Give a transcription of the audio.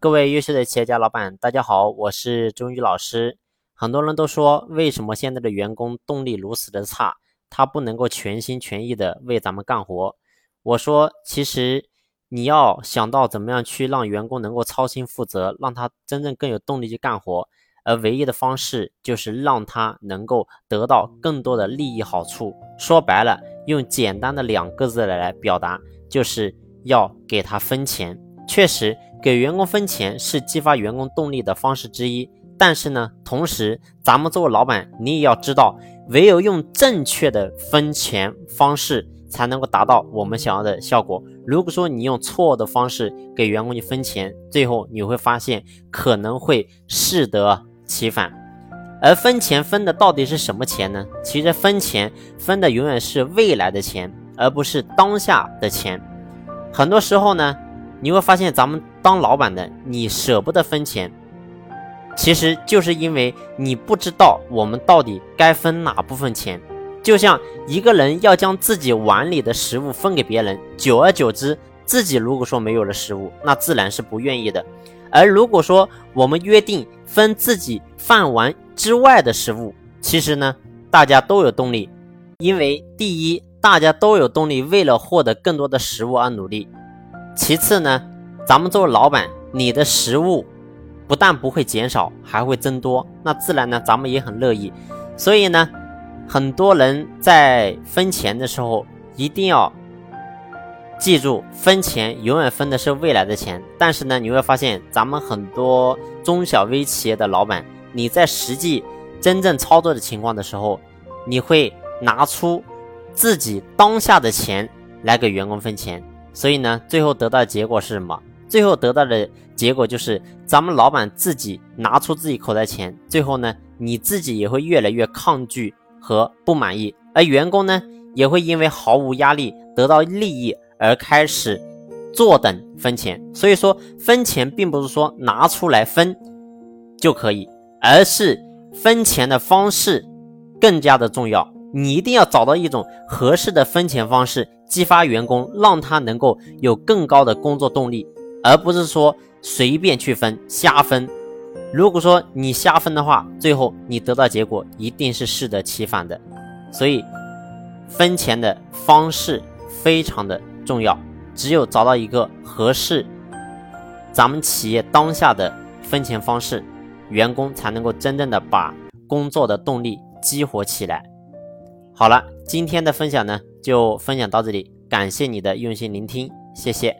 各位优秀的企业家老板，大家好，我是钟宇老师。很多人都说，为什么现在的员工动力如此的差，他不能够全心全意的为咱们干活？我说，其实你要想到怎么样去让员工能够操心负责，让他真正更有动力去干活，而唯一的方式就是让他能够得到更多的利益好处。说白了，用简单的两个字来来表达，就是要给他分钱。确实。给员工分钱是激发员工动力的方式之一，但是呢，同时咱们作为老板，你也要知道，唯有用正确的分钱方式，才能够达到我们想要的效果。如果说你用错误的方式给员工去分钱，最后你会发现可能会适得其反。而分钱分的到底是什么钱呢？其实分钱分的永远是未来的钱，而不是当下的钱。很多时候呢。你会发现，咱们当老板的，你舍不得分钱，其实就是因为你不知道我们到底该分哪部分钱。就像一个人要将自己碗里的食物分给别人，久而久之，自己如果说没有了食物，那自然是不愿意的。而如果说我们约定分自己饭碗之外的食物，其实呢，大家都有动力，因为第一，大家都有动力，为了获得更多的食物而努力。其次呢，咱们作为老板，你的食物不但不会减少，还会增多，那自然呢，咱们也很乐意。所以呢，很多人在分钱的时候，一定要记住，分钱永远分的是未来的钱。但是呢，你会发现，咱们很多中小微企业的老板，你在实际真正操作的情况的时候，你会拿出自己当下的钱来给员工分钱。所以呢，最后得到的结果是什么？最后得到的结果就是咱们老板自己拿出自己口袋钱，最后呢，你自己也会越来越抗拒和不满意，而员工呢，也会因为毫无压力得到利益而开始坐等分钱。所以说，分钱并不是说拿出来分就可以，而是分钱的方式更加的重要。你一定要找到一种合适的分钱方式，激发员工，让他能够有更高的工作动力，而不是说随便去分、瞎分。如果说你瞎分的话，最后你得到结果一定是适得其反的。所以，分钱的方式非常的重要，只有找到一个合适咱们企业当下的分钱方式，员工才能够真正的把工作的动力激活起来。好了，今天的分享呢就分享到这里，感谢你的用心聆听，谢谢。